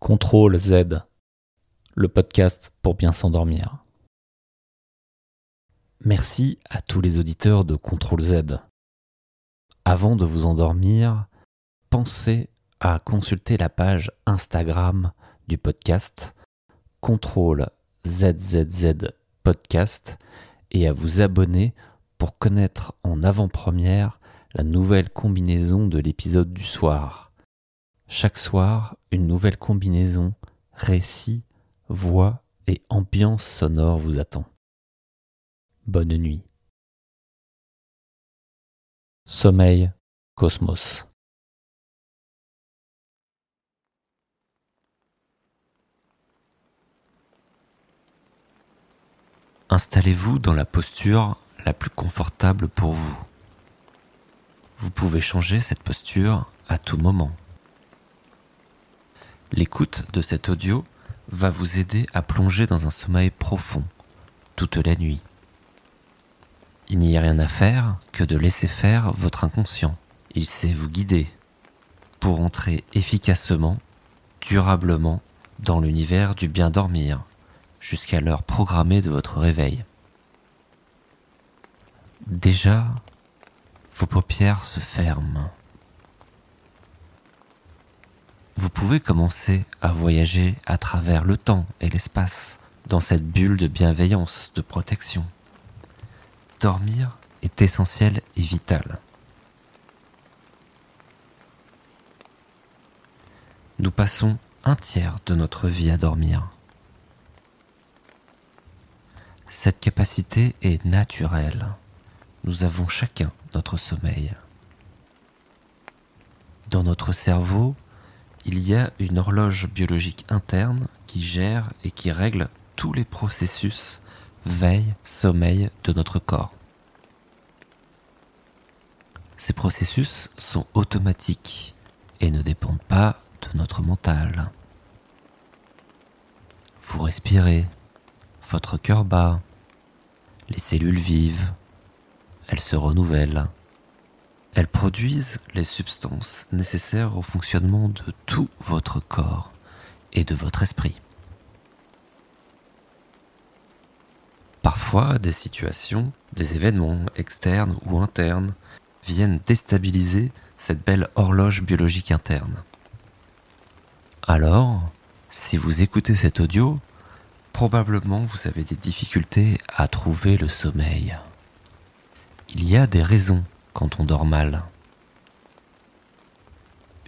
Contrôle Z, le podcast pour bien s'endormir. Merci à tous les auditeurs de Contrôle Z. Avant de vous endormir, pensez à consulter la page Instagram du podcast Contrôle ZZZ Podcast et à vous abonner pour connaître en avant-première la nouvelle combinaison de l'épisode du soir. Chaque soir, une nouvelle combinaison, récit, voix et ambiance sonore vous attend. Bonne nuit. Sommeil, cosmos. Installez-vous dans la posture la plus confortable pour vous. Vous pouvez changer cette posture à tout moment. L'écoute de cet audio va vous aider à plonger dans un sommeil profond toute la nuit. Il n'y a rien à faire que de laisser faire votre inconscient. Il sait vous guider pour entrer efficacement, durablement dans l'univers du bien dormir jusqu'à l'heure programmée de votre réveil. Déjà, vos paupières se ferment. Vous pouvez commencer à voyager à travers le temps et l'espace dans cette bulle de bienveillance, de protection. Dormir est essentiel et vital. Nous passons un tiers de notre vie à dormir. Cette capacité est naturelle. Nous avons chacun notre sommeil. Dans notre cerveau, il y a une horloge biologique interne qui gère et qui règle tous les processus veille-sommeil de notre corps. Ces processus sont automatiques et ne dépendent pas de notre mental. Vous respirez, votre cœur bat, les cellules vivent, elles se renouvellent. Elles produisent les substances nécessaires au fonctionnement de tout votre corps et de votre esprit. Parfois, des situations, des événements externes ou internes viennent déstabiliser cette belle horloge biologique interne. Alors, si vous écoutez cet audio, probablement vous avez des difficultés à trouver le sommeil. Il y a des raisons quand on dort mal.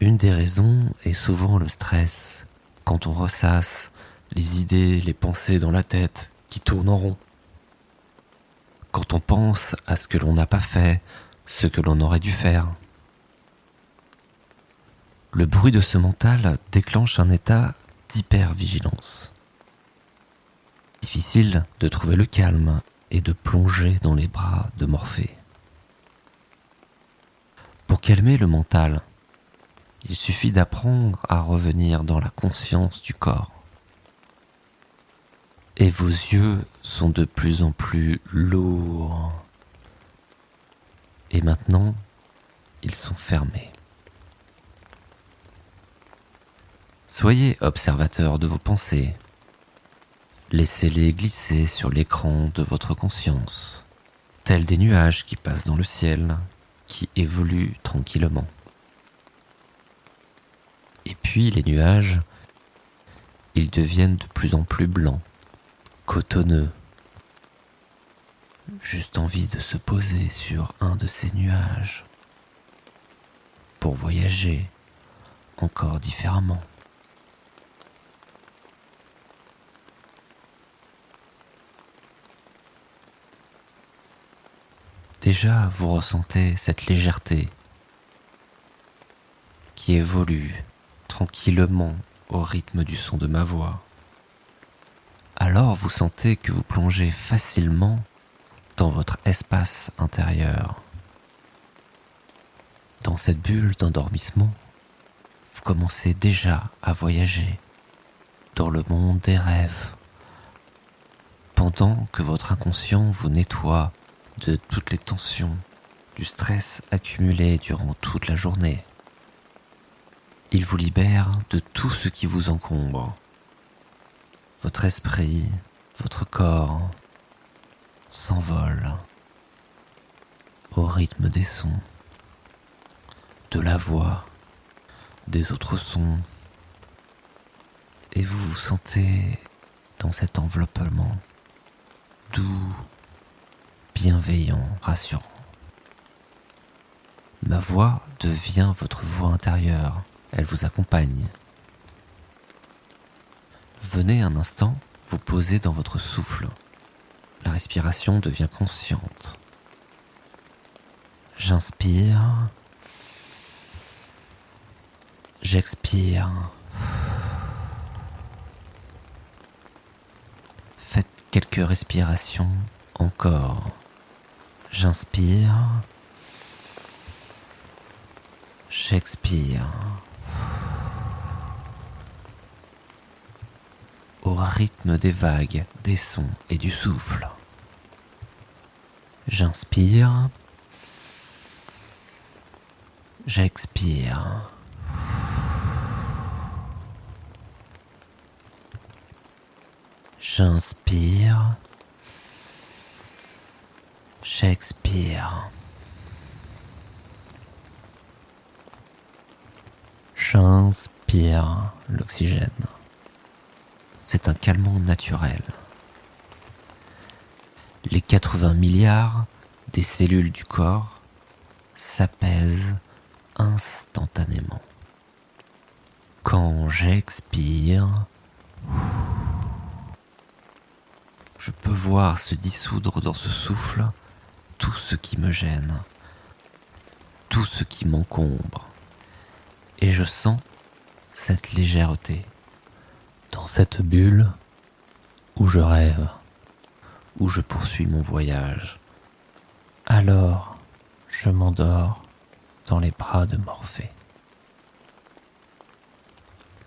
Une des raisons est souvent le stress, quand on ressasse les idées, les pensées dans la tête qui tournent en rond. Quand on pense à ce que l'on n'a pas fait, ce que l'on aurait dû faire. Le bruit de ce mental déclenche un état d'hypervigilance. Difficile de trouver le calme et de plonger dans les bras de Morphée. Pour calmer le mental, il suffit d'apprendre à revenir dans la conscience du corps. Et vos yeux sont de plus en plus lourds. Et maintenant, ils sont fermés. Soyez observateur de vos pensées, Laissez-les glisser sur l'écran de votre conscience, tels des nuages qui passent dans le ciel, qui évoluent tranquillement. Et puis les nuages, ils deviennent de plus en plus blancs, cotonneux. Juste envie de se poser sur un de ces nuages pour voyager encore différemment. Déjà, vous ressentez cette légèreté qui évolue tranquillement au rythme du son de ma voix. Alors vous sentez que vous plongez facilement dans votre espace intérieur. Dans cette bulle d'endormissement, vous commencez déjà à voyager dans le monde des rêves, pendant que votre inconscient vous nettoie de toutes les tensions, du stress accumulé durant toute la journée. Il vous libère de tout ce qui vous encombre. Votre esprit, votre corps s'envole au rythme des sons, de la voix, des autres sons, et vous vous sentez dans cet enveloppement doux, bienveillant, rassurant. Ma voix devient votre voix intérieure, elle vous accompagne. Venez un instant vous poser dans votre souffle. La respiration devient consciente. J'inspire. J'expire. Faites quelques respirations encore. J'inspire. J'expire. Au rythme des vagues, des sons et du souffle. J'inspire. J'expire. J'inspire. J'expire. J'inspire l'oxygène. C'est un calmant naturel. Les 80 milliards des cellules du corps s'apaisent instantanément. Quand j'expire, je peux voir se dissoudre dans ce souffle tout ce qui me gêne, tout ce qui m'encombre. Et je sens cette légèreté dans cette bulle où je rêve, où je poursuis mon voyage. Alors, je m'endors dans les bras de Morphée.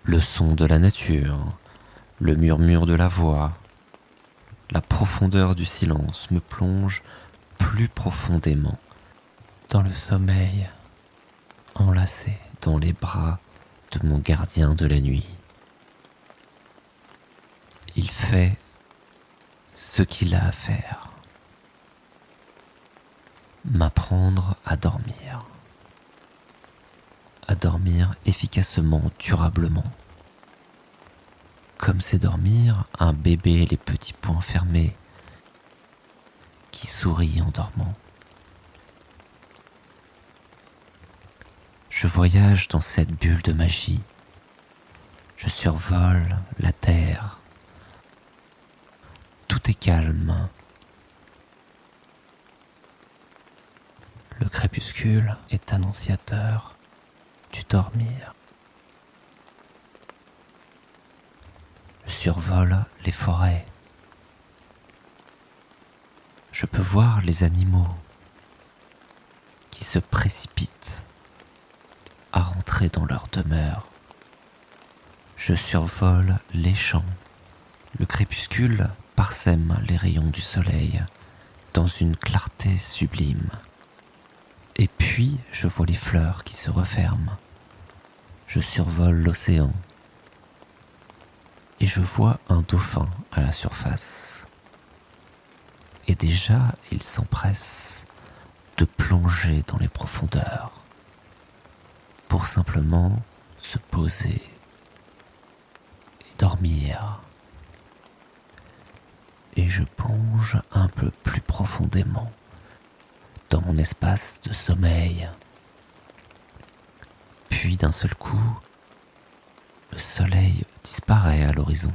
Le son de la nature, le murmure de la voix, la profondeur du silence me plonge plus profondément dans le sommeil, enlacé dans les bras de mon gardien de la nuit. Il fait ce qu'il a à faire, m'apprendre à dormir à dormir efficacement, durablement. Comme c'est dormir un bébé les petits poings fermés sourit en dormant. Je voyage dans cette bulle de magie. Je survole la terre. Tout est calme. Le crépuscule est annonciateur du dormir. Je survole les forêts. Je peux voir les animaux qui se précipitent à rentrer dans leur demeure. Je survole les champs. Le crépuscule parsème les rayons du soleil dans une clarté sublime. Et puis je vois les fleurs qui se referment. Je survole l'océan. Et je vois un dauphin à la surface. Et déjà il s'empresse de plonger dans les profondeurs pour simplement se poser et dormir. Et je plonge un peu plus profondément dans mon espace de sommeil. Puis d'un seul coup, le soleil disparaît à l'horizon.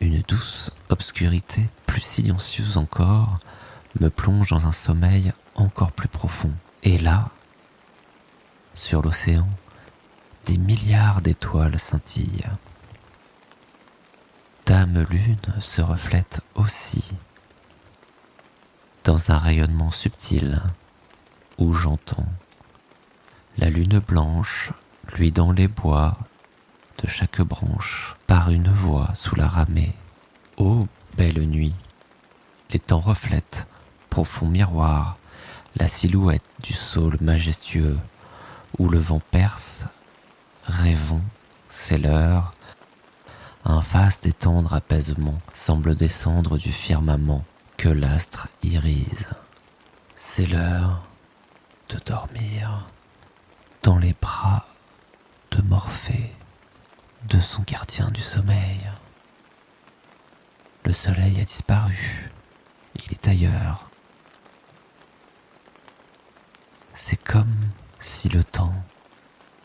Une douce obscurité, plus silencieuse encore, me plonge dans un sommeil encore plus profond. Et là, sur l'océan, des milliards d'étoiles scintillent. Dame Lune se reflète aussi dans un rayonnement subtil où j'entends la lune blanche lui dans les bois de chaque branche par une voix sous la ramée. Ô belle nuit, les temps reflètent, profond miroir, la silhouette du saule majestueux où le vent perce rêvons, c'est l'heure. Un vaste et tendre apaisement semble descendre du firmament que l'astre irise. C'est l'heure de dormir dans les bras de Morphée, de son gardien du sommeil. Le soleil a disparu, il est ailleurs. C'est comme si le temps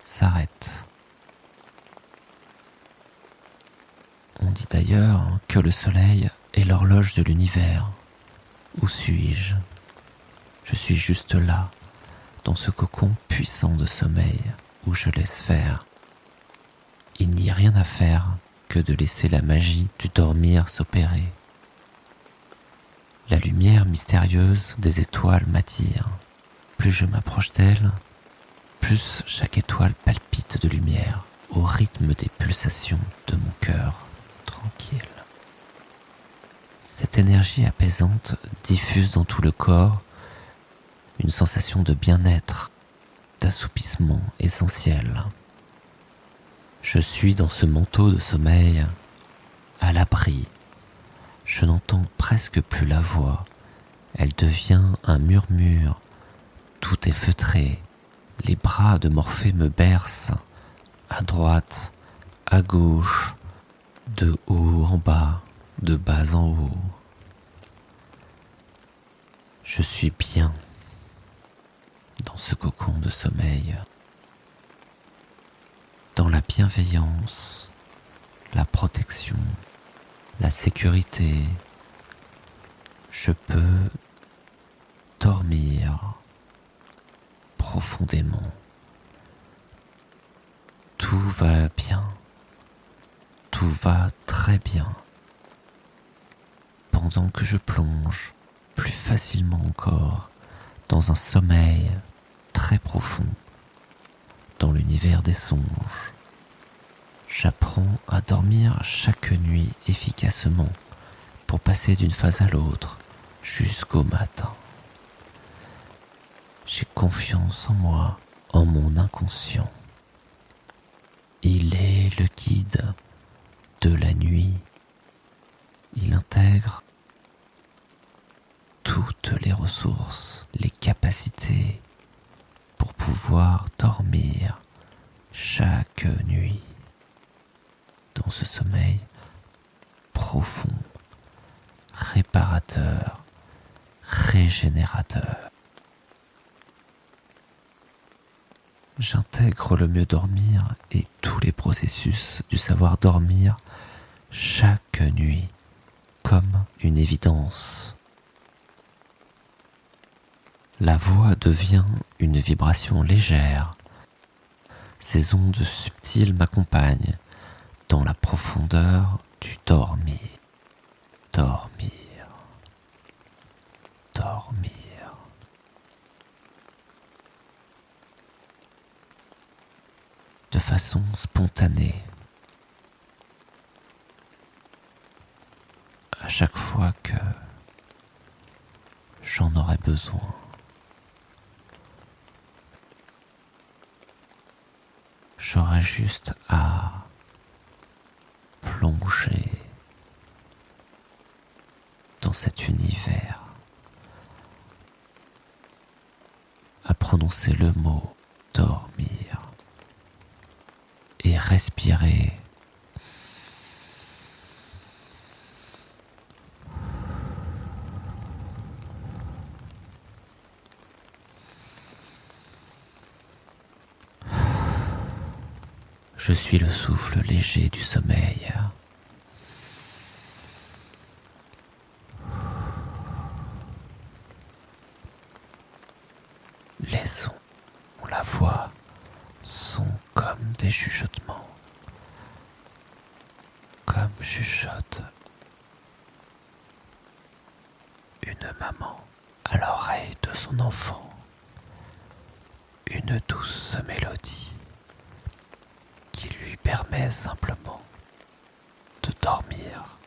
s'arrête. On dit d'ailleurs que le soleil est l'horloge de l'univers. Où suis-je? Je suis juste là, dans ce cocon puissant de sommeil où je laisse faire. Il n'y a rien à faire que de laisser la magie du dormir s'opérer. La lumière mystérieuse des étoiles m'attire. Plus je m'approche d'elle, plus chaque étoile palpite de lumière au rythme des pulsations de mon cœur tranquille. Cette énergie apaisante diffuse dans tout le corps une sensation de bien-être, d'assoupissement essentiel. Je suis dans ce manteau de sommeil, à l'abri. Je n'entends presque plus la voix. Elle devient un murmure. Tout est feutré. Les bras de Morphée me bercent, à droite, à gauche, de haut en bas de bas en haut. Je suis bien dans ce cocon de sommeil, dans la bienveillance, la protection, la sécurité. Je peux dormir profondément. Tout va bien. Tout va très bien pendant que je plonge plus facilement encore dans un sommeil très profond dans l'univers des songes. J'apprends à dormir chaque nuit efficacement pour passer d'une phase à l'autre jusqu'au matin. J'ai confiance en moi, en mon inconscient. Il est le guide de la nuit. Il intègre toutes les ressources, les capacités pouvoir dormir chaque nuit dans ce sommeil profond, réparateur, régénérateur. J'intègre le mieux dormir et tous les processus du savoir dormir chaque nuit comme une évidence. La voix devient une vibration légère. Ces ondes subtiles m'accompagnent dans la profondeur du dormir. Dormir. Dormir. De façon spontanée. À chaque fois que j'en aurai besoin. Juste à plonger dans cet univers, à prononcer le mot dormir et respirer Je suis le souffle léger du sommeil. Les sons, la voix, sont comme des chuchotements, comme chuchote une maman à l'oreille de son enfant, une douce mélodie permet simplement de dormir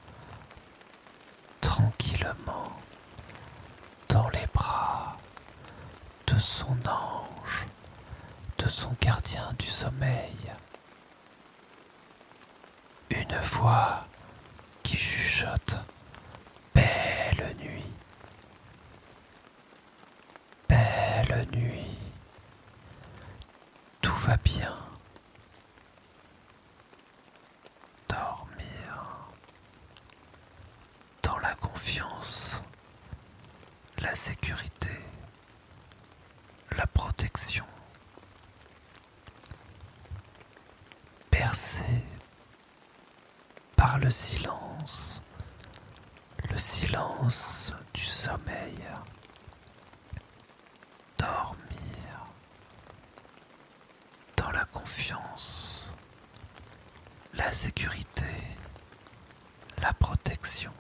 tranquillement dans les bras de son ange, de son gardien du sommeil. Une voix qui chuchote Belle nuit. Belle nuit. Tout va bien. Dormir dans la confiance, la sécurité, la protection. Percé le silence, le silence du sommeil. Dormir dans la confiance, la sécurité, la protection.